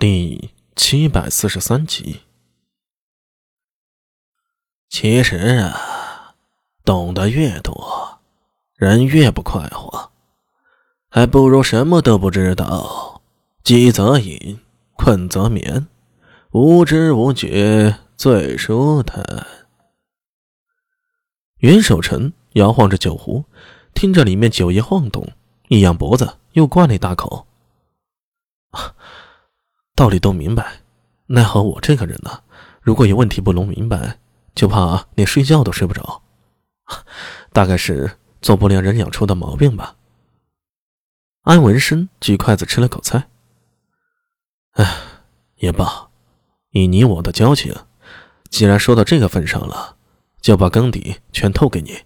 第七百四十三集。其实啊，懂得越多，人越不快活，还不如什么都不知道。饥则饮，困则眠，无知无觉最舒坦。袁守诚摇晃着酒壶，听着里面酒液晃动，一仰脖子，又灌了一大口。道理都明白，奈何我这个人呢？如果有问题不弄明白，就怕连睡觉都睡不着。大概是做不良人养出的毛病吧。安文生举筷子吃了口菜。哎，也罢，以你我的交情，既然说到这个份上了，就把羹底全透给你，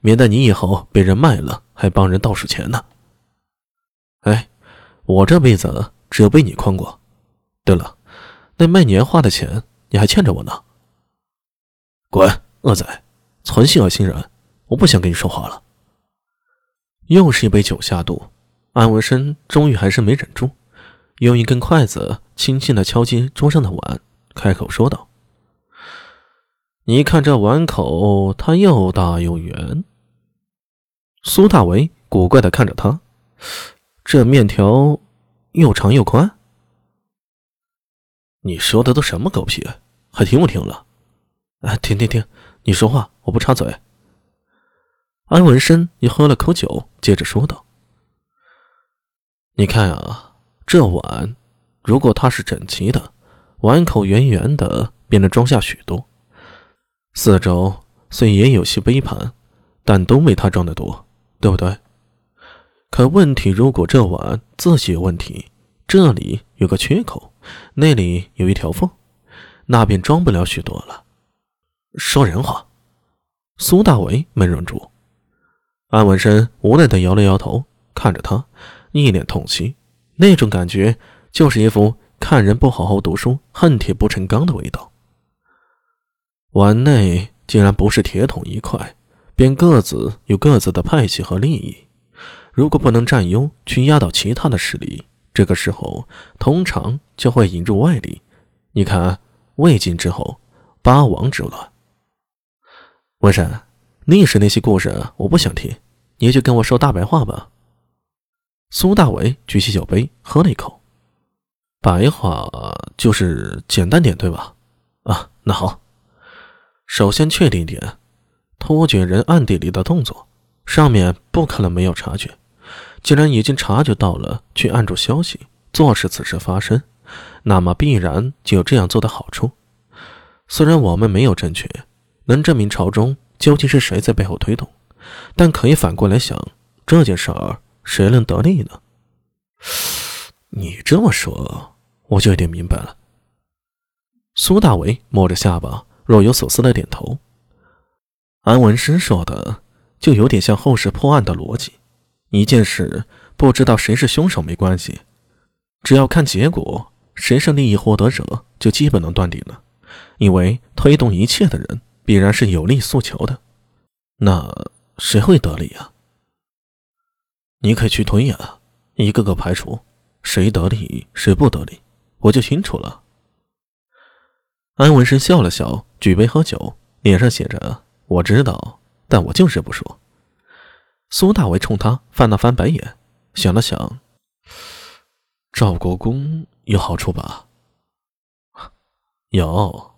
免得你以后被人卖了还帮人倒数钱呢。哎，我这辈子只有被你诓过。对了，那卖年画的钱你还欠着我呢。滚，恶仔，存心恶心人，我不想跟你说话了。又是一杯酒下肚，安文生终于还是没忍住，用一根筷子轻轻的敲击桌上的碗，开口说道：“你看这碗口，它又大又圆。”苏大为古怪的看着他，这面条又长又宽。你说的都什么狗屁，还听不听了？哎，停停停，你说话我不插嘴。安文生也喝了口酒，接着说道：“你看啊，这碗如果它是整齐的，碗口圆圆的，便能装下许多。四周虽也有些杯盘，但都没它装的多，对不对？可问题，如果这碗自己有问题，这里有个缺口。”那里有一条缝，那便装不了许多了。说人话，苏大为没忍住。安文生无奈的摇了摇头，看着他，一脸痛惜。那种感觉，就是一副看人不好好读书，恨铁不成钢的味道。碗内竟然不是铁桶一块，便各自有各自的派系和利益。如果不能占优，去压倒其他的势力。这个时候，通常就会引入外力。你看，魏晋之后，八王之乱。文山，历史那些故事我不想听，你就跟我说大白话吧。苏大伟举起酒杯，喝了一口。白话就是简单点，对吧？啊，那好。首先确定一点，托卷人暗地里的动作，上面不可能没有察觉。既然已经察觉到了，去按住消息，坐视此事发生，那么必然就有这样做的好处。虽然我们没有证据能证明朝中究竟是谁在背后推动，但可以反过来想，这件事儿谁能得利呢？你这么说，我就有点明白了。苏大为摸着下巴，若有所思的点头。安文生说的，就有点像后世破案的逻辑。一件事不知道谁是凶手没关系，只要看结果，谁是利益获得者就基本能断定了。因为推动一切的人必然是有利诉求的，那谁会得利啊？你可以去推呀，一个个排除，谁得利谁不得利，我就清楚了。安文生笑了笑，举杯喝酒，脸上写着“我知道，但我就是不说。”苏大为冲他翻了翻白眼，想了想：“赵国公有好处吧？”“有。”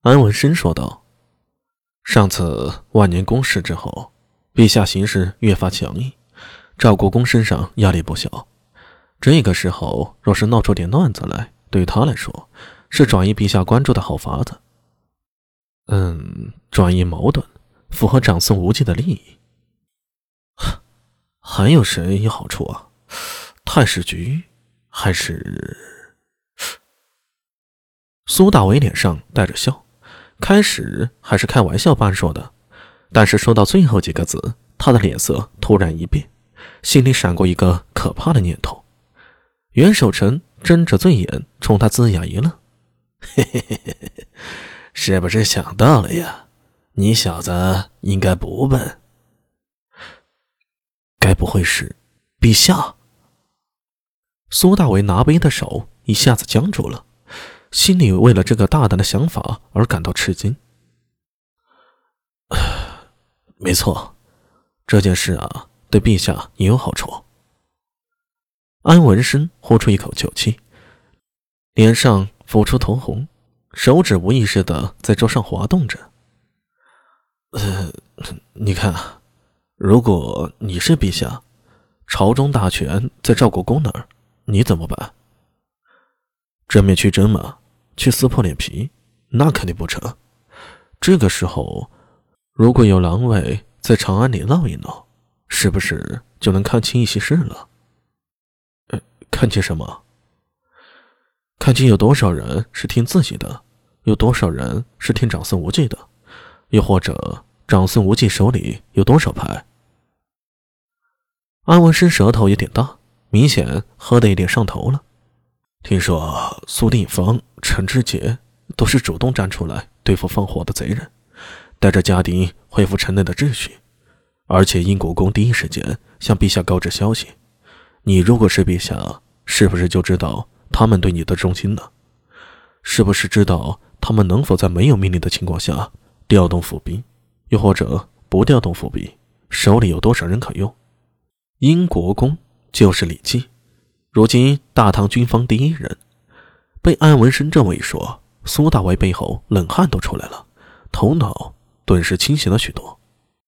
安文生说道。“上次万年宫事之后，陛下行事越发强硬，赵国公身上压力不小。这个时候若是闹出点乱子来，对他来说是转移陛下关注的好法子。嗯，转移矛盾，符合长孙无忌的利益。”还有谁有好处啊？太史局还是苏大伟脸上带着笑，开始还是开玩笑般说的，但是说到最后几个字，他的脸色突然一变，心里闪过一个可怕的念头。袁守诚睁着醉眼冲他龇牙一愣：“嘿嘿嘿嘿嘿，是不是想到了呀？你小子应该不笨。”该不会是陛下？苏大为拿杯的手一下子僵住了，心里为了这个大胆的想法而感到吃惊。没错，这件事啊，对陛下也有好处。安文生呼出一口酒气，脸上浮出头红，手指无意识的在桌上滑动着。呃，你看，如果你是陛下，朝中大权在赵国公那儿。你怎么办？正面去争吗？去撕破脸皮？那肯定不成。这个时候，如果有狼尾在长安里闹一闹，是不是就能看清一些事了？呃，看清什么？看清有多少人是听自己的，有多少人是听长孙无忌的，又或者长孙无忌手里有多少牌？安文生舌头有点大。明显喝的有点上头了。听说苏定方、陈志杰都是主动站出来对付放火的贼人，带着家丁恢复城内的秩序。而且英国公第一时间向陛下告知消息。你如果是陛下，是不是就知道他们对你的忠心呢？是不是知道他们能否在没有命令的情况下调动府兵，又或者不调动伏笔，手里有多少人可用？英国公。就是李绩，如今大唐军方第一人，被安文生这么一说，苏大为背后冷汗都出来了，头脑顿时清醒了许多。